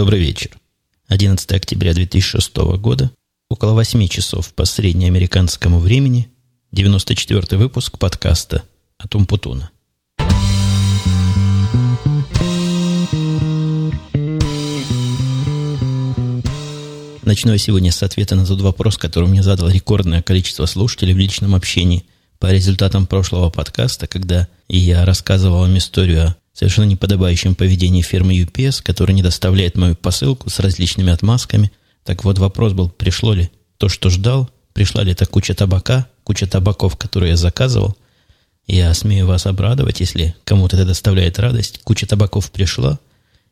Добрый вечер. 11 октября 2006 года, около 8 часов по среднеамериканскому времени, 94 выпуск подкаста от Умпутуна. Начну я сегодня с ответа на тот вопрос, который мне задал рекордное количество слушателей в личном общении по результатам прошлого подкаста, когда я рассказывал вам историю о совершенно неподобающем поведении фирмы UPS, которая не доставляет мою посылку с различными отмазками. Так вот, вопрос был, пришло ли то, что ждал, пришла ли эта куча табака, куча табаков, которые я заказывал. Я смею вас обрадовать, если кому-то это доставляет радость. Куча табаков пришла,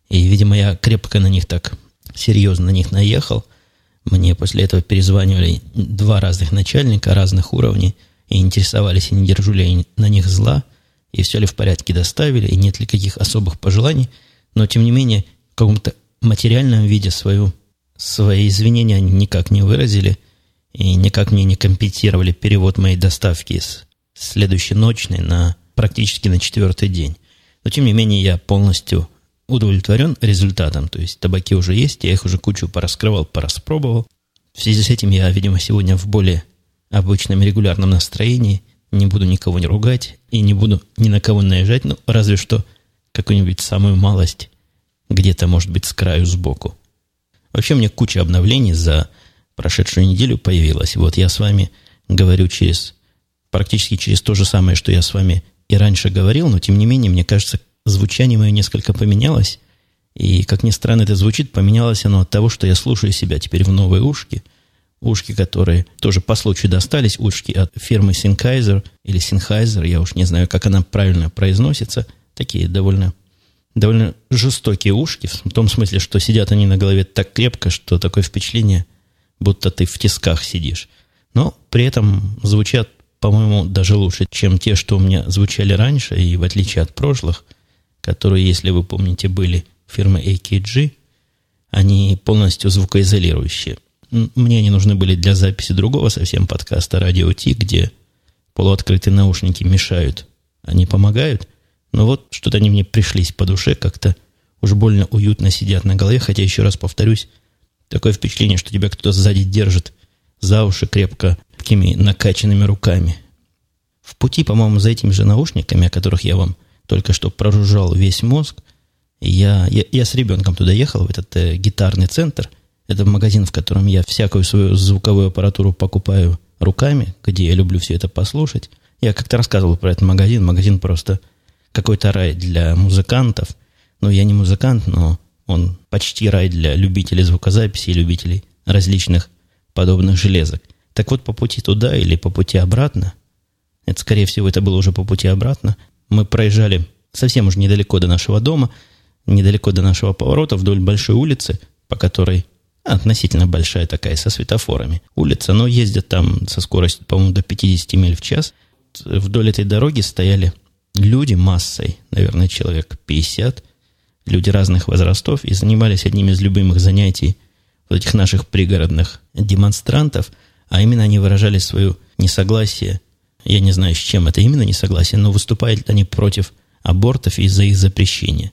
и, видимо, я крепко на них так серьезно на них наехал. Мне после этого перезванивали два разных начальника разных уровней и интересовались, не держу ли я на них зла – и все ли в порядке доставили, и нет ли каких особых пожеланий, но, тем не менее, в каком-то материальном виде свою, свои извинения они никак не выразили и никак мне не компенсировали перевод моей доставки с следующей ночной на практически на четвертый день. Но, тем не менее, я полностью удовлетворен результатом. То есть табаки уже есть, я их уже кучу пораскрывал, пораспробовал. В связи с этим я, видимо, сегодня в более обычном регулярном настроении – не буду никого не ругать и не буду ни на кого наезжать, ну, разве что какую-нибудь самую малость где-то, может быть, с краю сбоку. Вообще, мне куча обновлений за прошедшую неделю появилась. Вот я с вами говорю через практически через то же самое, что я с вами и раньше говорил, но тем не менее, мне кажется, звучание мое несколько поменялось. И, как ни странно это звучит, поменялось оно от того, что я слушаю себя теперь в новые ушки – ушки, которые тоже по случаю достались, ушки от фирмы Sennheiser или Sennheiser, я уж не знаю, как она правильно произносится, такие довольно, довольно жестокие ушки, в том смысле, что сидят они на голове так крепко, что такое впечатление, будто ты в тисках сидишь. Но при этом звучат, по-моему, даже лучше, чем те, что у меня звучали раньше, и в отличие от прошлых, которые, если вы помните, были фирмы AKG, они полностью звукоизолирующие – мне они нужны были для записи другого совсем подкаста «Радио Ти», где полуоткрытые наушники мешают, они помогают. Но вот что-то они мне пришлись по душе, как-то уж больно уютно сидят на голове, хотя, еще раз повторюсь, такое впечатление, что тебя кто-то сзади держит за уши крепко такими накачанными руками. В пути, по-моему, за этими же наушниками, о которых я вам только что проружал весь мозг, я, я, я с ребенком туда ехал, в этот э, гитарный центр – это магазин, в котором я всякую свою звуковую аппаратуру покупаю руками, где я люблю все это послушать. Я как-то рассказывал про этот магазин. Магазин просто какой-то рай для музыкантов. Ну, я не музыкант, но он почти рай для любителей звукозаписи и любителей различных подобных железок. Так вот, по пути туда или по пути обратно, это, скорее всего, это было уже по пути обратно, мы проезжали совсем уже недалеко до нашего дома, недалеко до нашего поворота, вдоль большой улицы, по которой относительно большая такая, со светофорами улица, но ездят там со скоростью, по-моему, до 50 миль в час. Вдоль этой дороги стояли люди массой, наверное, человек 50, люди разных возрастов, и занимались одним из любимых занятий вот этих наших пригородных демонстрантов, а именно они выражали свое несогласие, я не знаю, с чем это именно несогласие, но выступают они против абортов из-за их запрещения.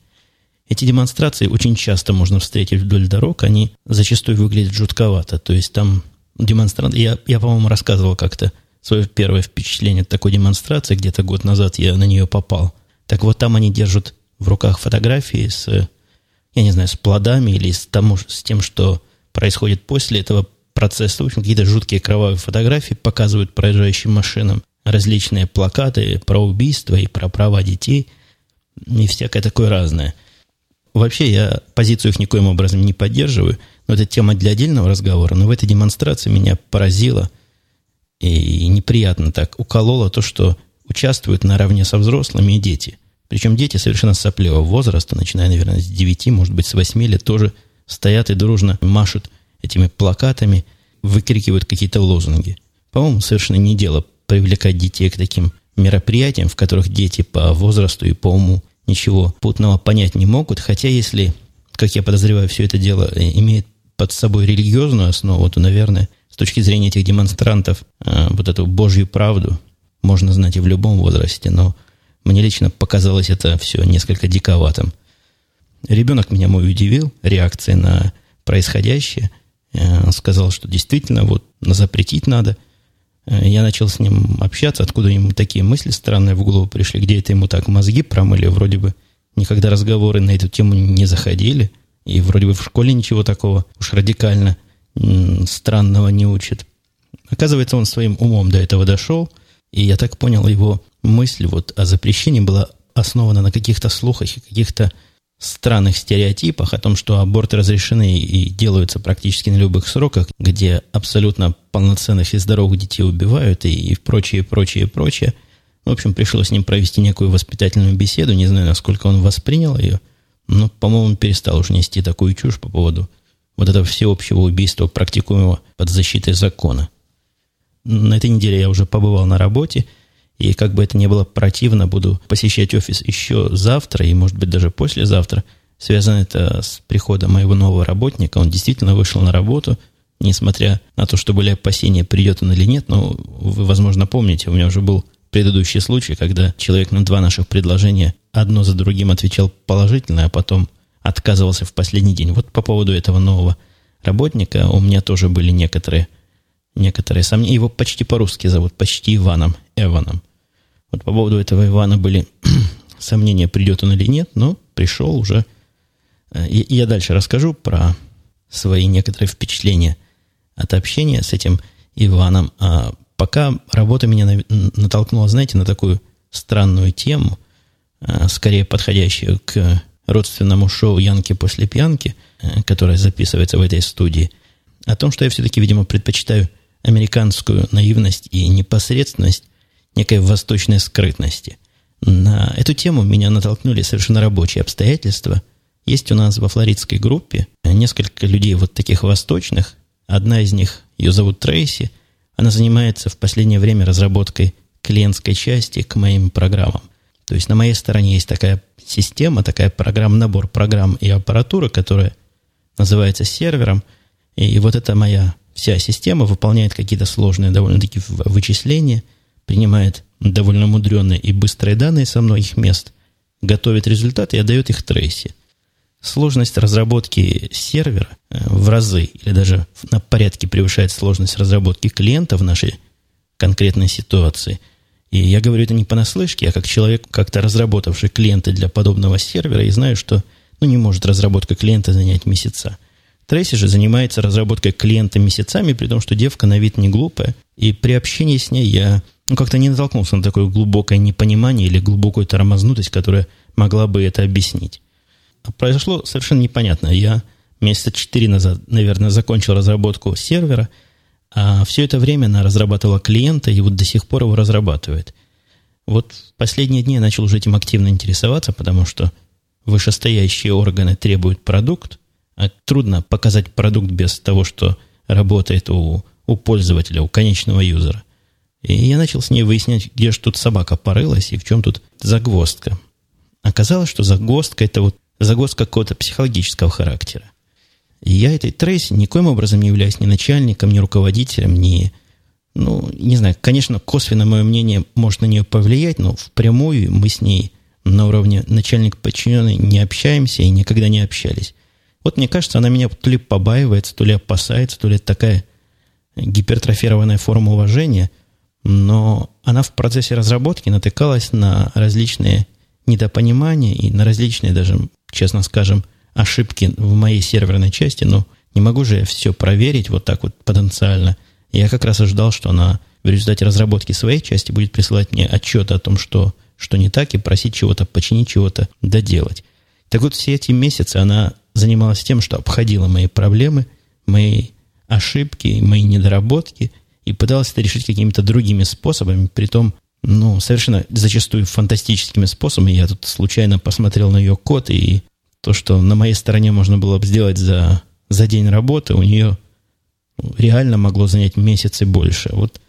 Эти демонстрации очень часто можно встретить вдоль дорог, они зачастую выглядят жутковато. То есть там демонстрант... Я, я по-моему, рассказывал как-то свое первое впечатление от такой демонстрации, где-то год назад я на нее попал. Так вот там они держат в руках фотографии с, я не знаю, с плодами или с, тому, с тем, что происходит после этого процесса. В общем, какие-то жуткие кровавые фотографии показывают проезжающим машинам различные плакаты про убийство и про права детей и всякое такое разное – Вообще я позицию их никоим образом не поддерживаю, но это тема для отдельного разговора. Но в этой демонстрации меня поразило и неприятно так укололо то, что участвуют наравне со взрослыми и дети. Причем дети совершенно сопливого возраста, начиная, наверное, с 9, может быть, с 8 лет, тоже стоят и дружно машут этими плакатами, выкрикивают какие-то лозунги. По-моему, совершенно не дело привлекать детей к таким мероприятиям, в которых дети по возрасту и по уму ничего путного понять не могут, хотя если, как я подозреваю, все это дело имеет под собой религиозную основу, то, наверное, с точки зрения этих демонстрантов, э, вот эту Божью правду можно знать и в любом возрасте, но мне лично показалось это все несколько диковатым. Ребенок меня мой удивил реакцией на происходящее. Он сказал, что действительно вот запретить надо. Я начал с ним общаться, откуда ему такие мысли странные в голову пришли, где это ему так мозги промыли, вроде бы никогда разговоры на эту тему не заходили, и вроде бы в школе ничего такого уж радикально странного не учит. Оказывается, он своим умом до этого дошел, и я так понял, его мысль вот о запрещении была основана на каких-то слухах и каких-то странных стереотипах о том, что аборты разрешены и делаются практически на любых сроках, где абсолютно полноценных и здоровых детей убивают и, и прочее, прочее, прочее. В общем, пришлось с ним провести некую воспитательную беседу. Не знаю, насколько он воспринял ее, но, по-моему, перестал уже нести такую чушь по поводу вот этого всеобщего убийства, практикуемого под защитой закона. На этой неделе я уже побывал на работе, и как бы это ни было противно, буду посещать офис еще завтра и, может быть, даже послезавтра. Связано это с приходом моего нового работника. Он действительно вышел на работу, несмотря на то, что были опасения, придет он или нет. Но вы, возможно, помните, у меня уже был предыдущий случай, когда человек на два наших предложения одно за другим отвечал положительно, а потом отказывался в последний день. Вот по поводу этого нового работника у меня тоже были некоторые некоторые сомнения. Его почти по-русски зовут, почти Иваном, Эваном. Вот по поводу этого Ивана были сомнения, придет он или нет, но пришел уже. Э, и, я дальше расскажу про свои некоторые впечатления от общения с этим Иваном. А пока работа меня натолкнула, знаете, на такую странную тему, э, скорее подходящую к родственному шоу «Янки после пьянки», э, которое записывается в этой студии, о том, что я все-таки, видимо, предпочитаю американскую наивность и непосредственность некой восточной скрытности. На эту тему меня натолкнули совершенно рабочие обстоятельства. Есть у нас во флоридской группе несколько людей вот таких восточных. Одна из них, ее зовут Трейси. Она занимается в последнее время разработкой клиентской части к моим программам. То есть на моей стороне есть такая система, такая программа, набор программ и аппаратуры, которая называется сервером. И вот это моя вся система выполняет какие-то сложные довольно-таки вычисления, принимает довольно мудреные и быстрые данные со многих мест, готовит результаты и отдает их трейси. Сложность разработки сервера э, в разы или даже на порядке превышает сложность разработки клиента в нашей конкретной ситуации. И я говорю это не понаслышке, а как человек, как-то разработавший клиенты для подобного сервера, и знаю, что ну, не может разработка клиента занять месяца. Трейси же занимается разработкой клиента месяцами, при том, что девка на вид не глупая. И при общении с ней я ну, как-то не натолкнулся на такое глубокое непонимание или глубокую тормознутость, которая могла бы это объяснить. А произошло совершенно непонятно. Я месяца четыре назад, наверное, закончил разработку сервера, а все это время она разрабатывала клиента, и вот до сих пор его разрабатывает. Вот в последние дни я начал уже этим активно интересоваться, потому что вышестоящие органы требуют продукт, а трудно показать продукт без того, что работает у, у пользователя, у конечного юзера. И я начал с ней выяснять, где же тут собака порылась и в чем тут загвоздка. Оказалось, что загвоздка – это вот загвоздка какого-то психологического характера. И я этой Трейси никоим образом не являюсь ни начальником, ни руководителем, ни... Ну, не знаю, конечно, косвенно мое мнение может на нее повлиять, но впрямую мы с ней на уровне начальник-подчиненный не общаемся и никогда не общались. Вот мне кажется, она меня то ли побаивается, то ли опасается, то ли такая гипертрофированная форма уважения, но она в процессе разработки натыкалась на различные недопонимания и на различные даже, честно скажем, ошибки в моей серверной части, но не могу же я все проверить вот так вот потенциально. Я как раз ожидал, что она в результате разработки своей части будет присылать мне отчеты о том, что, что не так, и просить чего-то починить, чего-то доделать. Так вот, все эти месяцы она занималась тем, что обходила мои проблемы, мои ошибки, мои недоработки и пыталась это решить какими-то другими способами, при том, ну, совершенно зачастую фантастическими способами. Я тут случайно посмотрел на ее код, и то, что на моей стороне можно было бы сделать за, за день работы, у нее реально могло занять месяцы больше. Вот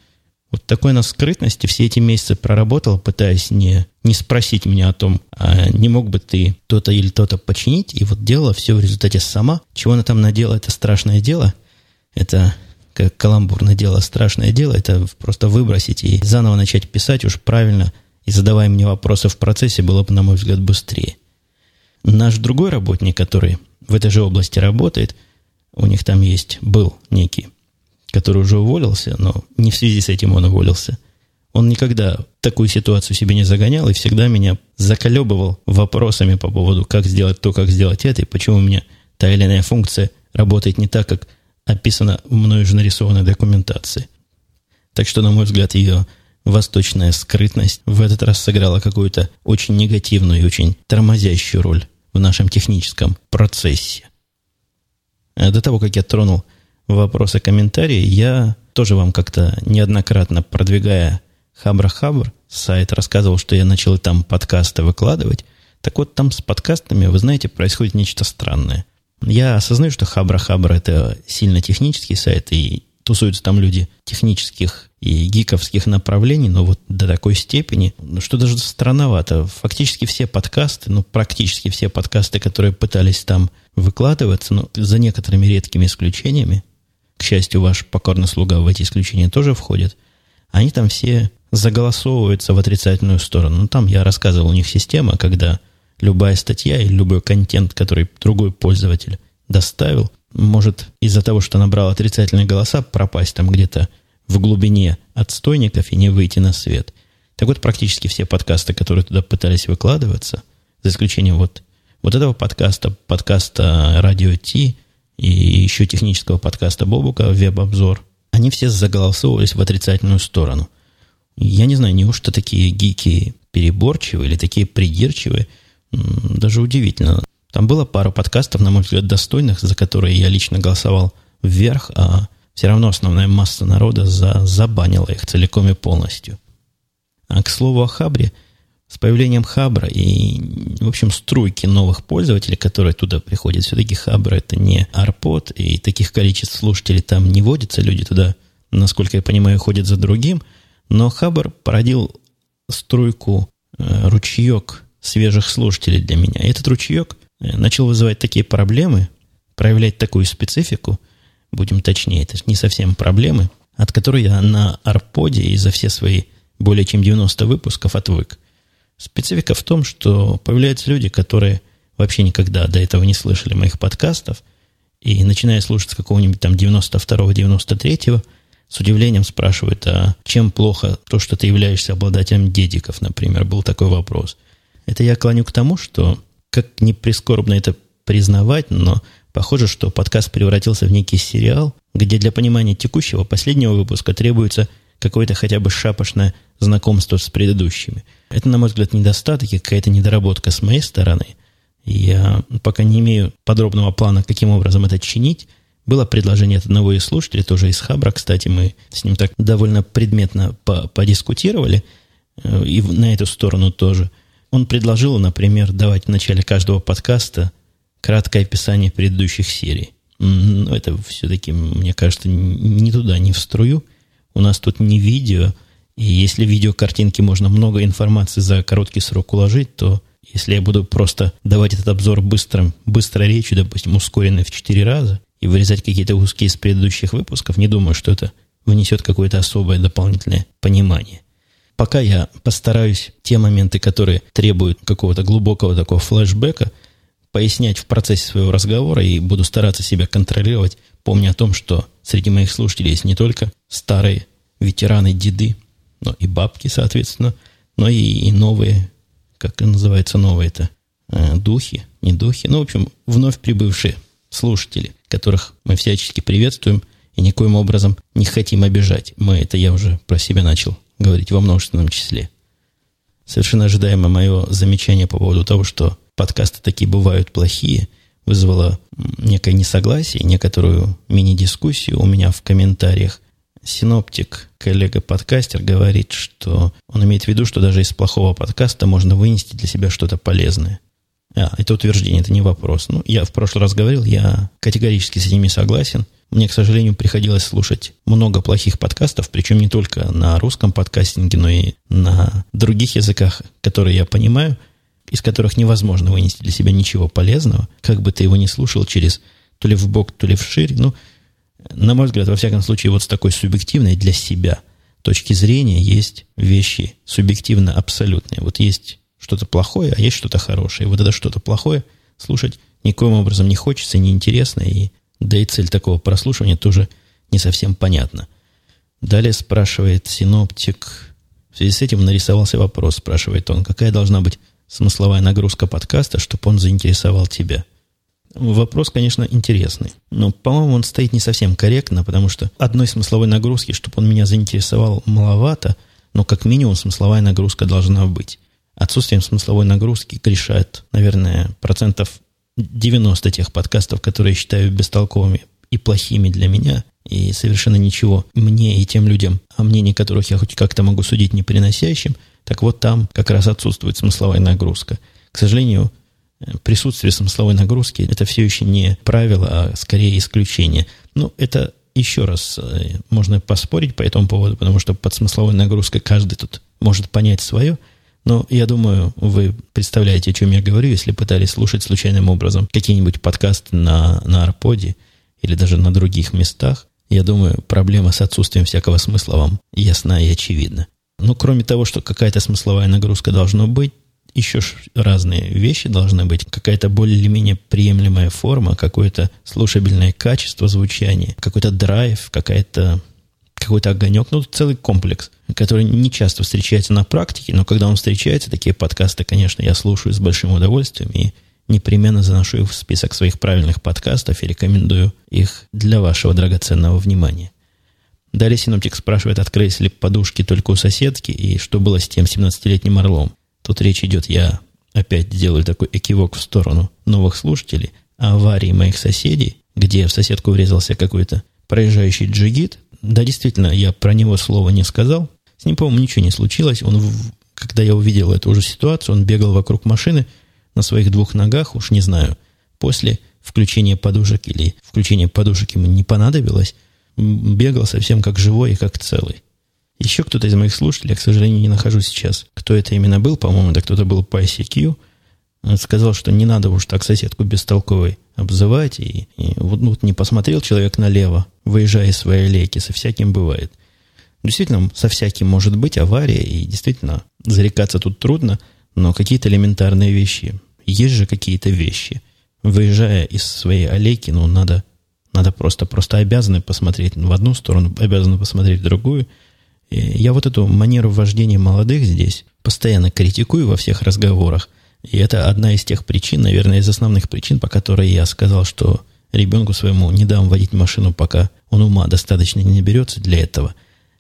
вот такой на скрытности все эти месяцы проработал, пытаясь не, не спросить меня о том, а не мог бы ты то-то или то-то починить, и вот делала все в результате сама. Чего она там надела, это страшное дело. Это как каламбурное дело, страшное дело, это просто выбросить и заново начать писать уж правильно, и задавая мне вопросы в процессе, было бы, на мой взгляд, быстрее. Наш другой работник, который в этой же области работает, у них там есть, был некий, который уже уволился, но не в связи с этим он уволился. Он никогда такую ситуацию себе не загонял и всегда меня заколебывал вопросами по поводу, как сделать то, как сделать это, и почему у меня та или иная функция работает не так, как описано в мною же нарисованной документации. Так что, на мой взгляд, ее восточная скрытность в этот раз сыграла какую-то очень негативную и очень тормозящую роль в нашем техническом процессе. А до того, как я тронул вопросы, комментарии, я тоже вам как-то неоднократно продвигая Хабра-Хабр, сайт рассказывал, что я начал там подкасты выкладывать. Так вот, там с подкастами, вы знаете, происходит нечто странное. Я осознаю, что Хабра-Хабр – это сильно технический сайт, и тусуются там люди технических и гиковских направлений, но вот до такой степени, что даже странновато. Фактически все подкасты, ну, практически все подкасты, которые пытались там выкладываться, ну, за некоторыми редкими исключениями, к счастью, ваш покорный слуга в эти исключения тоже входит, они там все заголосовываются в отрицательную сторону. Ну, там я рассказывал, у них система, когда любая статья или любой контент, который другой пользователь доставил, может из-за того, что набрал отрицательные голоса, пропасть там где-то в глубине отстойников и не выйти на свет. Так вот, практически все подкасты, которые туда пытались выкладываться, за исключением вот, вот этого подкаста, подкаста Радио Ти и еще технического подкаста Бобука «Веб-обзор», они все заголосовывались в отрицательную сторону. Я не знаю, неужто такие гики переборчивые или такие придирчивые, даже удивительно. Там было пара подкастов, на мой взгляд, достойных, за которые я лично голосовал вверх, а все равно основная масса народа за, забанила их целиком и полностью. А к слову о Хабре, с появлением Хабра и, в общем, струйки новых пользователей, которые туда приходят, все-таки Хабра это не Арпод, и таких количеств слушателей там не водится, люди туда, насколько я понимаю, ходят за другим – но Хабр породил струйку, э, ручеек свежих слушателей для меня. Этот ручеек э, начал вызывать такие проблемы, проявлять такую специфику, будем точнее, это не совсем проблемы, от которой я на Арподе и за все свои более чем 90 выпусков отвык. Специфика в том, что появляются люди, которые вообще никогда до этого не слышали моих подкастов, и начиная слушать с какого-нибудь там 92-го, 93-го, с удивлением спрашивают, а чем плохо то, что ты являешься обладателем дедиков, например, был такой вопрос. Это я клоню к тому, что, как не прискорбно это признавать, но похоже, что подкаст превратился в некий сериал, где для понимания текущего последнего выпуска требуется какое-то хотя бы шапошное знакомство с предыдущими. Это, на мой взгляд, недостаток и какая-то недоработка с моей стороны. Я пока не имею подробного плана, каким образом это чинить, было предложение от одного из слушателей, тоже из Хабра, кстати, мы с ним так довольно предметно подискутировали, э, и на эту сторону тоже. Он предложил, например, давать в начале каждого подкаста краткое описание предыдущих серий. Но это все-таки, мне кажется, не туда, не в струю. У нас тут не видео, и если видео картинки можно много информации за короткий срок уложить, то если я буду просто давать этот обзор быстрым, быстрой речью, допустим, ускоренной в 4 раза, и вырезать какие-то куски из предыдущих выпусков, не думаю, что это внесет какое-то особое дополнительное понимание. Пока я постараюсь те моменты, которые требуют какого-то глубокого такого флешбека, пояснять в процессе своего разговора и буду стараться себя контролировать, помня о том, что среди моих слушателей есть не только старые ветераны, деды, но и бабки, соответственно, но и, и новые, как называется новые-то, э, духи, не духи, ну, в общем, вновь прибывшие слушатели, которых мы всячески приветствуем и никоим образом не хотим обижать. Мы, это я уже про себя начал говорить во множественном числе. Совершенно ожидаемо мое замечание по поводу того, что подкасты такие бывают плохие, вызвало некое несогласие, некоторую мини-дискуссию у меня в комментариях. Синоптик, коллега-подкастер, говорит, что он имеет в виду, что даже из плохого подкаста можно вынести для себя что-то полезное. А, это утверждение, это не вопрос. Ну, я в прошлый раз говорил, я категорически с ними согласен. Мне, к сожалению, приходилось слушать много плохих подкастов, причем не только на русском подкастинге, но и на других языках, которые я понимаю, из которых невозможно вынести для себя ничего полезного, как бы ты его ни слушал через то ли в бок, то ли в ширь. Ну, на мой взгляд, во всяком случае, вот с такой субъективной для себя точки зрения есть вещи субъективно абсолютные. Вот есть что-то плохое, а есть что-то хорошее. Вот это что-то плохое слушать никоим образом не хочется, неинтересно, и да и цель такого прослушивания тоже не совсем понятна. Далее спрашивает синоптик. В связи с этим нарисовался вопрос, спрашивает он, какая должна быть смысловая нагрузка подкаста, чтобы он заинтересовал тебя – Вопрос, конечно, интересный. Но, по-моему, он стоит не совсем корректно, потому что одной смысловой нагрузки, чтобы он меня заинтересовал, маловато, но как минимум смысловая нагрузка должна быть. Отсутствием смысловой нагрузки грешает, наверное, процентов 90 тех подкастов, которые я считаю бестолковыми и плохими для меня, и совершенно ничего мне и тем людям, о мнении которых я хоть как-то могу судить не приносящим, так вот там как раз отсутствует смысловая нагрузка. К сожалению, присутствие смысловой нагрузки – это все еще не правило, а скорее исключение. Ну, это еще раз э, можно поспорить по этому поводу, потому что под смысловой нагрузкой каждый тут может понять свое. Но я думаю, вы представляете, о чем я говорю, если пытались слушать случайным образом какие-нибудь подкасты на, на Арподе или даже на других местах. Я думаю, проблема с отсутствием всякого смысла вам ясна и очевидна. Ну, кроме того, что какая-то смысловая нагрузка должна быть, еще разные вещи должны быть. Какая-то более или менее приемлемая форма, какое-то слушабельное качество звучания, какой-то драйв, какая-то какой-то огонек, ну, целый комплекс, который не часто встречается на практике, но когда он встречается, такие подкасты, конечно, я слушаю с большим удовольствием и непременно заношу их в список своих правильных подкастов и рекомендую их для вашего драгоценного внимания. Далее синоптик спрашивает, открылись ли подушки только у соседки и что было с тем 17-летним орлом. Тут речь идет, я опять делаю такой экивок в сторону новых слушателей, аварии моих соседей, где в соседку врезался какой-то проезжающий джигит. Да, действительно, я про него слова не сказал. С ним, по-моему, ничего не случилось. Он, когда я увидел эту уже ситуацию, он бегал вокруг машины на своих двух ногах, уж не знаю, после включения подушек или включения подушек ему не понадобилось, бегал совсем как живой и как целый. Еще кто-то из моих слушателей, я, к сожалению, не нахожу сейчас, кто это именно был, по-моему, это кто-то был по ICQ, сказал, что не надо уж так соседку бестолковой обзывать, и, и вот, ну, вот не посмотрел человек налево, выезжая из своей аллейки, со всяким бывает. Действительно, со всяким может быть авария, и действительно, зарекаться тут трудно, но какие-то элементарные вещи, есть же какие-то вещи. Выезжая из своей аллейки, ну, надо, надо просто, просто обязаны посмотреть в одну сторону, обязаны посмотреть в другую – я вот эту манеру вождения молодых здесь постоянно критикую во всех разговорах. И это одна из тех причин, наверное, из основных причин, по которой я сказал, что ребенку своему не дам водить машину, пока он ума достаточно не наберется для этого.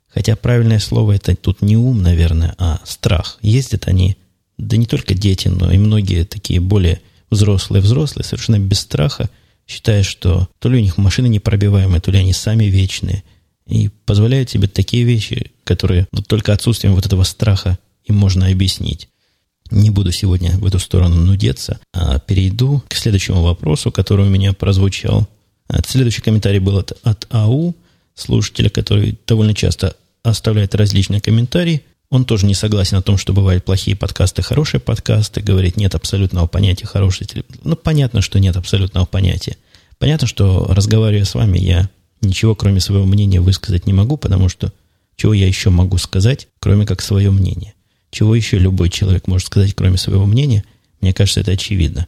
Хотя правильное слово это тут не ум, наверное, а страх. Ездят они, да не только дети, но и многие такие более взрослые-взрослые, совершенно без страха, считая, что то ли у них машины непробиваемые, то ли они сами вечные – и позволяют себе такие вещи, которые только отсутствием вот этого страха им можно объяснить. Не буду сегодня в эту сторону нудеться, а перейду к следующему вопросу, который у меня прозвучал. Следующий комментарий был от, от АУ, слушателя, который довольно часто оставляет различные комментарии. Он тоже не согласен о том, что бывают плохие подкасты, хорошие подкасты. Говорит, нет абсолютного понятия хороший. Ну, понятно, что нет абсолютного понятия. Понятно, что разговаривая с вами, я ничего, кроме своего мнения, высказать не могу, потому что чего я еще могу сказать, кроме как свое мнение? Чего еще любой человек может сказать, кроме своего мнения? Мне кажется, это очевидно.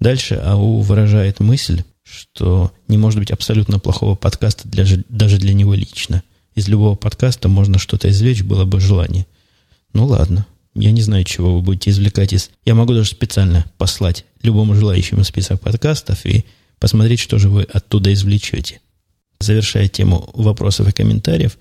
Дальше АУ выражает мысль, что не может быть абсолютно плохого подкаста для, даже для него лично. Из любого подкаста можно что-то извлечь, было бы желание. Ну ладно, я не знаю, чего вы будете извлекать из... Я могу даже специально послать любому желающему список подкастов и посмотреть, что же вы оттуда извлечете завершая тему вопросов и комментариев,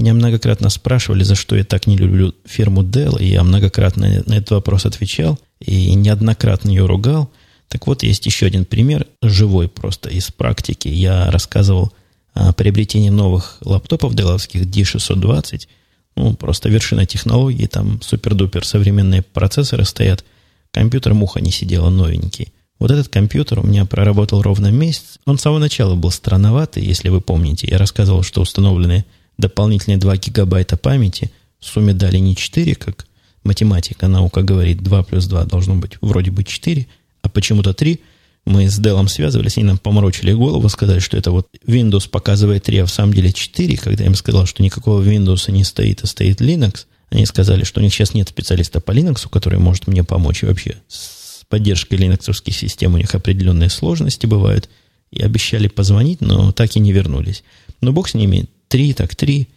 меня многократно спрашивали, за что я так не люблю фирму Dell, и я многократно на этот вопрос отвечал и неоднократно ее ругал. Так вот, есть еще один пример, живой просто из практики. Я рассказывал о приобретении новых лаптопов деловских D620. Ну, просто вершина технологии, там супер-дупер современные процессоры стоят. Компьютер муха не сидела новенький. Вот этот компьютер у меня проработал ровно месяц. Он с самого начала был странноватый, если вы помните. Я рассказывал, что установлены дополнительные 2 гигабайта памяти. В сумме дали не 4, как математика, наука говорит, 2 плюс 2 должно быть вроде бы 4, а почему-то 3. Мы с Dell связывались, они нам поморочили голову, сказали, что это вот Windows показывает 3, а в самом деле 4, когда я им сказал, что никакого Windows не стоит, а стоит Linux, Они сказали, что у них сейчас нет специалиста по Linux, который может мне помочь. И вообще с поддержкой линоксовских систем у них определенные сложности бывают. И обещали позвонить, но так и не вернулись. Но бог с ними. Три, так три.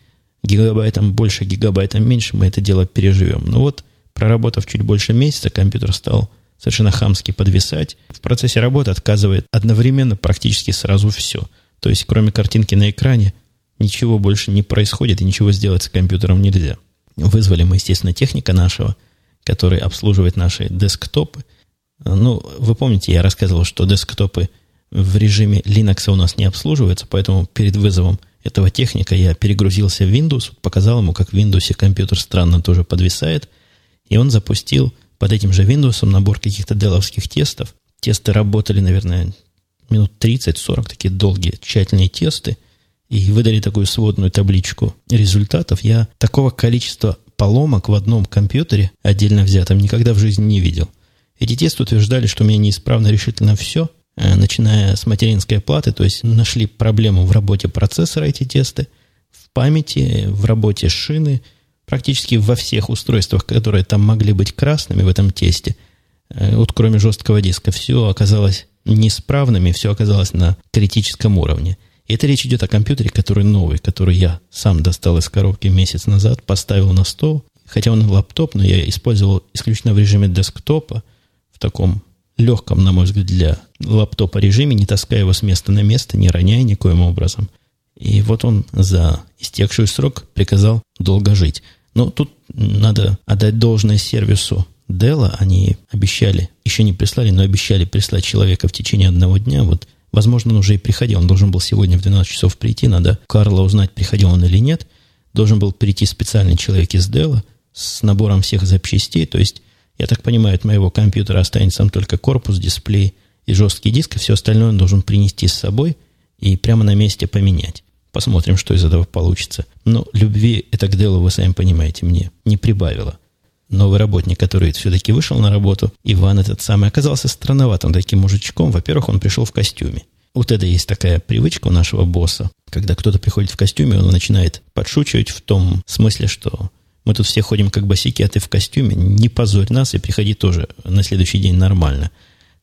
Гигабайтом больше, гигабайтом меньше мы это дело переживем. Но вот, проработав чуть больше месяца, компьютер стал совершенно хамски подвисать. В процессе работы отказывает одновременно практически сразу все. То есть, кроме картинки на экране, ничего больше не происходит и ничего сделать с компьютером нельзя. Вызвали мы, естественно, техника нашего, который обслуживает наши десктопы. Ну, вы помните, я рассказывал, что десктопы в режиме Linux у нас не обслуживаются, поэтому перед вызовом этого техника я перегрузился в Windows, показал ему, как в Windows компьютер странно тоже подвисает, и он запустил под этим же Windows набор каких-то деловских тестов. Тесты работали, наверное, минут 30-40, такие долгие, тщательные тесты, и выдали такую сводную табличку результатов. Я такого количества поломок в одном компьютере, отдельно взятом, никогда в жизни не видел. Эти тесты утверждали, что у меня неисправно решительно все, начиная с материнской платы, то есть нашли проблему в работе процессора эти тесты, в памяти, в работе шины, практически во всех устройствах, которые там могли быть красными в этом тесте, э, вот кроме жесткого диска, все оказалось неисправными, все оказалось на критическом уровне. И это речь идет о компьютере, который новый, который я сам достал из коробки месяц назад, поставил на стол. Хотя он лаптоп, но я использовал исключительно в режиме десктопа, в таком легком, на мой взгляд, для лаптопа режиме, не таская его с места на место, не роняя никоим образом. И вот он за истекший срок приказал долго жить. Но тут надо отдать должное сервису Dell. Они обещали, еще не прислали, но обещали прислать человека в течение одного дня. Вот, возможно, он уже и приходил. Он должен был сегодня в 12 часов прийти. Надо Карла узнать, приходил он или нет. Должен был прийти специальный человек из Dell с набором всех запчастей. То есть, я так понимаю, от моего компьютера останется там только корпус, дисплей и жесткий диск. И все остальное он должен принести с собой и прямо на месте поменять. Посмотрим, что из этого получится. Но любви это к делу, вы сами понимаете, мне не прибавило. Новый работник, который все-таки вышел на работу, Иван этот самый, оказался странноватым таким мужичком. Во-первых, он пришел в костюме. Вот это есть такая привычка у нашего босса. Когда кто-то приходит в костюме, он начинает подшучивать в том смысле, что мы тут все ходим как босики, а ты в костюме. Не позорь нас и приходи тоже на следующий день нормально.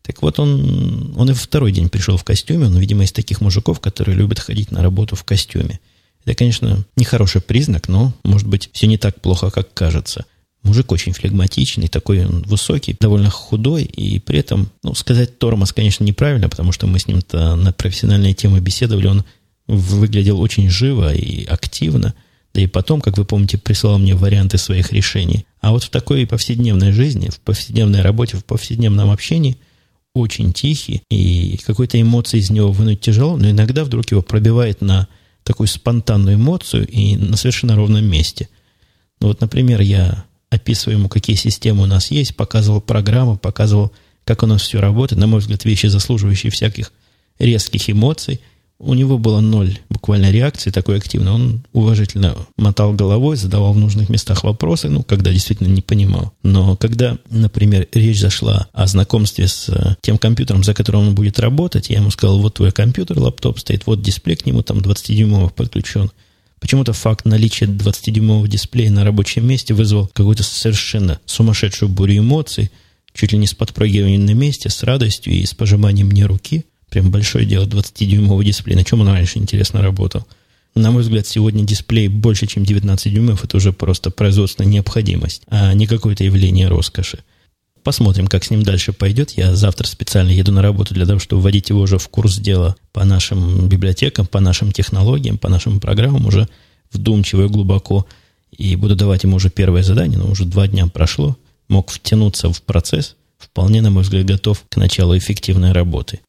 Так вот, он, он и второй день пришел в костюме. Он, видимо, из таких мужиков, которые любят ходить на работу в костюме. Это, конечно, нехороший признак, но, может быть, все не так плохо, как кажется. Мужик очень флегматичный, такой он высокий, довольно худой, и при этом, ну, сказать тормоз, конечно, неправильно, потому что мы с ним-то на профессиональные темы беседовали, он выглядел очень живо и активно, да и потом, как вы помните, прислал мне варианты своих решений. А вот в такой повседневной жизни, в повседневной работе, в повседневном общении – очень тихий, и какой-то эмоции из него вынуть тяжело, но иногда вдруг его пробивает на такую спонтанную эмоцию и на совершенно ровном месте. Ну вот, например, я описываю ему, какие системы у нас есть, показывал программу, показывал, как у нас все работает, на мой взгляд, вещи, заслуживающие всяких резких эмоций – у него было ноль буквально реакции такой активной. Он уважительно мотал головой, задавал в нужных местах вопросы, ну, когда действительно не понимал. Но когда, например, речь зашла о знакомстве с э, тем компьютером, за которым он будет работать, я ему сказал, вот твой компьютер, лаптоп стоит, вот дисплей к нему там 20-дюймовый подключен. Почему-то факт наличия 20-дюймового дисплея на рабочем месте вызвал какую-то совершенно сумасшедшую бурю эмоций, чуть ли не с подпрыгиванием на месте, с радостью и с пожиманием мне руки. Прям большое дело, 20-дюймовый дисплей. На чем он раньше интересно работал? На мой взгляд, сегодня дисплей больше, чем 19 дюймов, это уже просто производственная необходимость, а не какое-то явление роскоши. Посмотрим, как с ним дальше пойдет. Я завтра специально еду на работу для того, чтобы вводить его уже в курс дела по нашим библиотекам, по нашим технологиям, по нашим программам уже вдумчиво и глубоко. И буду давать ему уже первое задание, но уже два дня прошло. Мог втянуться в процесс. Вполне, на мой взгляд, готов к началу эффективной работы.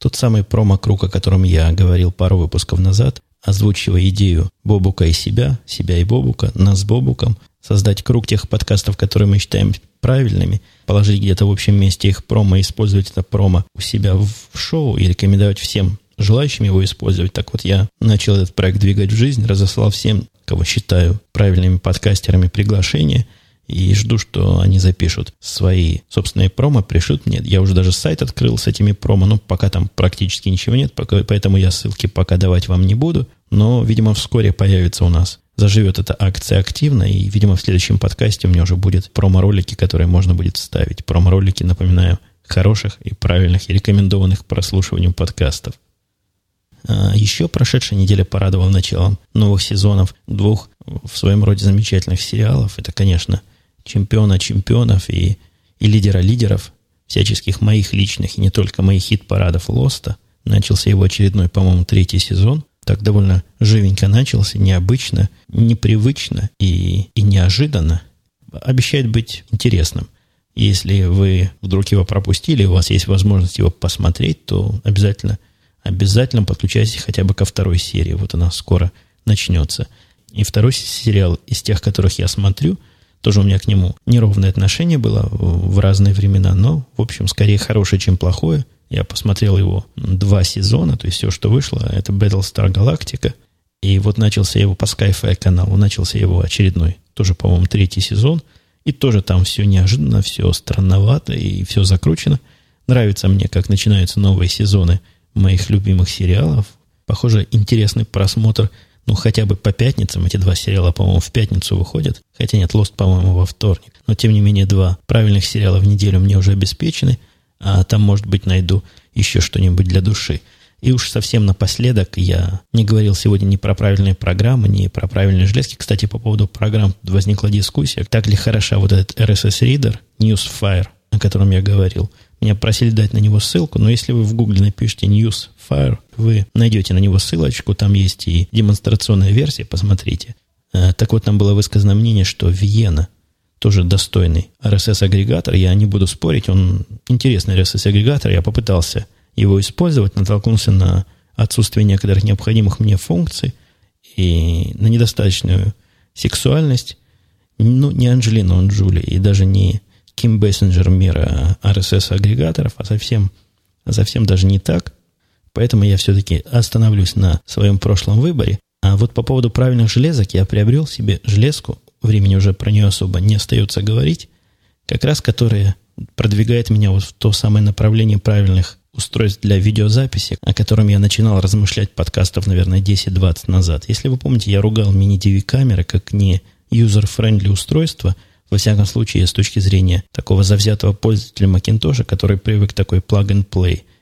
Тот самый промо-круг, о котором я говорил пару выпусков назад, озвучивая идею Бобука и себя, себя и Бобука, нас с Бобуком, создать круг тех подкастов, которые мы считаем правильными, положить где-то в общем месте их промо, использовать это промо у себя в шоу и рекомендовать всем желающим его использовать. Так вот, я начал этот проект двигать в жизнь, разослал всем, кого считаю правильными подкастерами, приглашение – и жду, что они запишут свои собственные промо, пришлют мне. Я уже даже сайт открыл с этими промо, но пока там практически ничего нет, поэтому я ссылки пока давать вам не буду. Но, видимо, вскоре появится у нас заживет эта акция активно, и, видимо, в следующем подкасте у меня уже будет промо-ролики, которые можно будет вставить. Промо-ролики, напоминаю, хороших и правильных и рекомендованных прослушиванию подкастов. А еще прошедшая неделя порадовала началом новых сезонов двух в своем роде замечательных сериалов. Это, конечно, чемпиона чемпионов и, и лидера лидеров, всяческих моих личных и не только моих хит-парадов Лоста. Начался его очередной, по-моему, третий сезон так довольно живенько начался, необычно, непривычно и, и неожиданно. Обещает быть интересным. Если вы вдруг его пропустили, у вас есть возможность его посмотреть, то обязательно, обязательно подключайтесь хотя бы ко второй серии. Вот она скоро начнется. И второй сериал из тех, которых я смотрю, тоже у меня к нему неровное отношение было в разные времена, но, в общем, скорее хорошее, чем плохое – я посмотрел его два сезона, то есть все, что вышло, это Battlestar Galactica. И вот начался его по Sky-Fi каналу, начался его очередной, тоже, по-моему, третий сезон. И тоже там все неожиданно, все странновато и все закручено. Нравится мне, как начинаются новые сезоны моих любимых сериалов. Похоже, интересный просмотр, ну, хотя бы по пятницам. Эти два сериала, по-моему, в пятницу выходят. Хотя нет, Lost, по-моему, во вторник. Но, тем не менее, два правильных сериала в неделю мне уже обеспечены – а там, может быть, найду еще что-нибудь для души. И уж совсем напоследок я не говорил сегодня ни про правильные программы, ни про правильные железки. Кстати, по поводу программ возникла дискуссия. Так ли хороша вот этот RSS-ридер Newsfire, о котором я говорил. Меня просили дать на него ссылку, но если вы в гугле напишите Newsfire, вы найдете на него ссылочку, там есть и демонстрационная версия, посмотрите. Э, так вот, там было высказано мнение, что Виена – тоже достойный RSS-агрегатор. Я не буду спорить, он интересный RSS-агрегатор. Я попытался его использовать, натолкнулся на отсутствие некоторых необходимых мне функций и на недостаточную сексуальность. Ну, не Анджелина, он Джули, и даже не Ким Бессенджер мира RSS-агрегаторов, а совсем, а совсем даже не так. Поэтому я все-таки остановлюсь на своем прошлом выборе. А вот по поводу правильных железок я приобрел себе железку времени уже про нее особо не остается говорить, как раз которая продвигает меня вот в то самое направление правильных устройств для видеозаписи, о котором я начинал размышлять подкастов, наверное, 10-20 назад. Если вы помните, я ругал мини-DV камеры как не user-friendly устройство, во всяком случае, с точки зрения такого завзятого пользователя Macintosh, который привык к такой plug-and-play –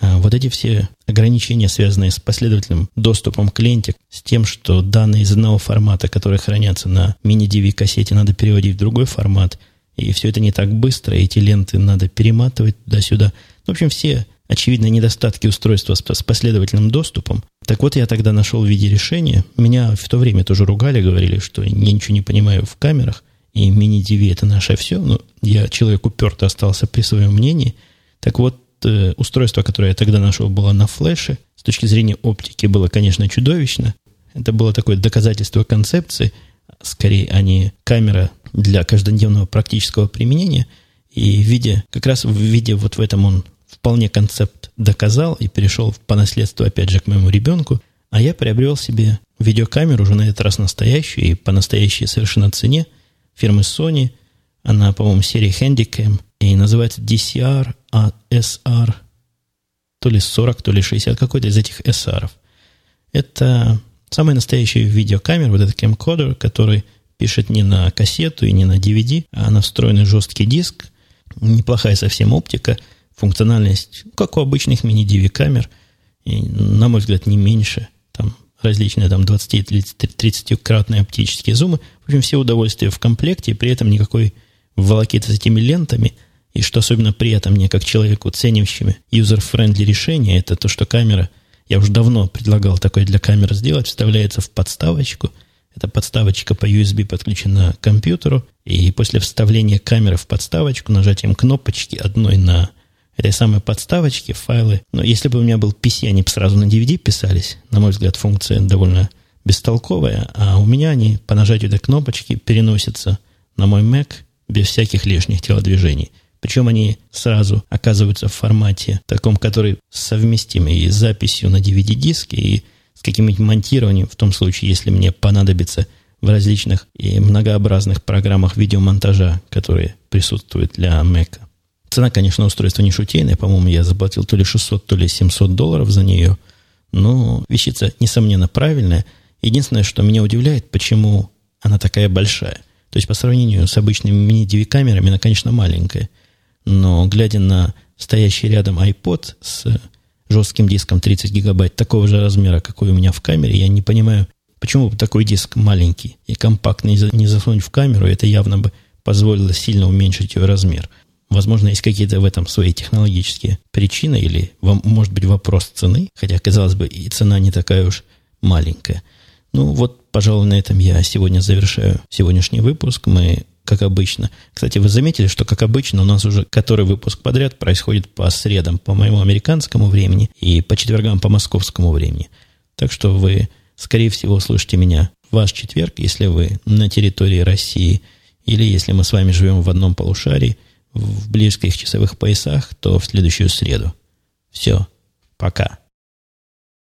а вот эти все ограничения, связанные с последовательным доступом к ленте, с тем, что данные из одного формата, которые хранятся на мини-DV-кассете, надо переводить в другой формат, и все это не так быстро, эти ленты надо перематывать туда-сюда. В общем, все очевидные недостатки устройства с последовательным доступом. Так вот, я тогда нашел в виде решения. Меня в то время тоже ругали, говорили, что я ничего не понимаю в камерах, и мини-DV это наше все. Но я человек уперто остался при своем мнении. Так вот, Э, устройство, которое я тогда нашел, было на флеше. С точки зрения оптики было, конечно, чудовищно. Это было такое доказательство концепции, скорее, а не камера для каждодневного практического применения. И в виде, как раз в виде вот в этом он вполне концепт доказал и перешел по наследству, опять же, к моему ребенку. А я приобрел себе видеокамеру, уже на этот раз настоящую и по настоящей совершенно цене, фирмы Sony. Она, по-моему, серии Handycam и называется DCR а SR, то ли 40, то ли 60, какой-то из этих SR. Это самая настоящая видеокамера, вот этот camcorder, который пишет не на кассету и не на DVD, а на встроенный жесткий диск. Неплохая совсем оптика, функциональность, как у обычных мини-DV камер, и, на мой взгляд, не меньше. Различные там 20-30-кратные оптические зумы. В общем, все удовольствия в комплекте, при этом никакой волокиты с этими лентами – и что особенно приятно мне, как человеку, ценящему user-friendly решения, это то, что камера, я уже давно предлагал такое для камеры сделать, вставляется в подставочку. Эта подставочка по USB подключена к компьютеру, и после вставления камеры в подставочку, нажатием кнопочки одной на этой самой подставочке файлы. Но если бы у меня был PC, они бы сразу на DVD писались. На мой взгляд, функция довольно бестолковая, а у меня они по нажатию этой кнопочки переносятся на мой Mac без всяких лишних телодвижений – причем они сразу оказываются в формате таком, который совместим и с записью на DVD-диске, и с каким-нибудь монтированием, в том случае, если мне понадобится в различных и многообразных программах видеомонтажа, которые присутствуют для Mac. Цена, конечно, устройства не шутейная. По-моему, я заплатил то ли 600, то ли 700 долларов за нее. Но вещица, несомненно, правильная. Единственное, что меня удивляет, почему она такая большая. То есть по сравнению с обычными мини-DV-камерами она, конечно, маленькая. Но глядя на стоящий рядом iPod с жестким диском 30 гигабайт такого же размера, какой у меня в камере, я не понимаю, почему такой диск маленький и компактный не засунуть в камеру, это явно бы позволило сильно уменьшить ее размер. Возможно, есть какие-то в этом свои технологические причины или, может быть, вопрос цены, хотя, казалось бы, и цена не такая уж маленькая. Ну, вот, пожалуй, на этом я сегодня завершаю сегодняшний выпуск. Мы, как обычно... Кстати, вы заметили, что, как обычно, у нас уже который выпуск подряд происходит по средам по моему американскому времени и по четвергам по московскому времени. Так что вы, скорее всего, услышите меня ваш четверг, если вы на территории России, или если мы с вами живем в одном полушарии, в близких часовых поясах, то в следующую среду. Все. Пока.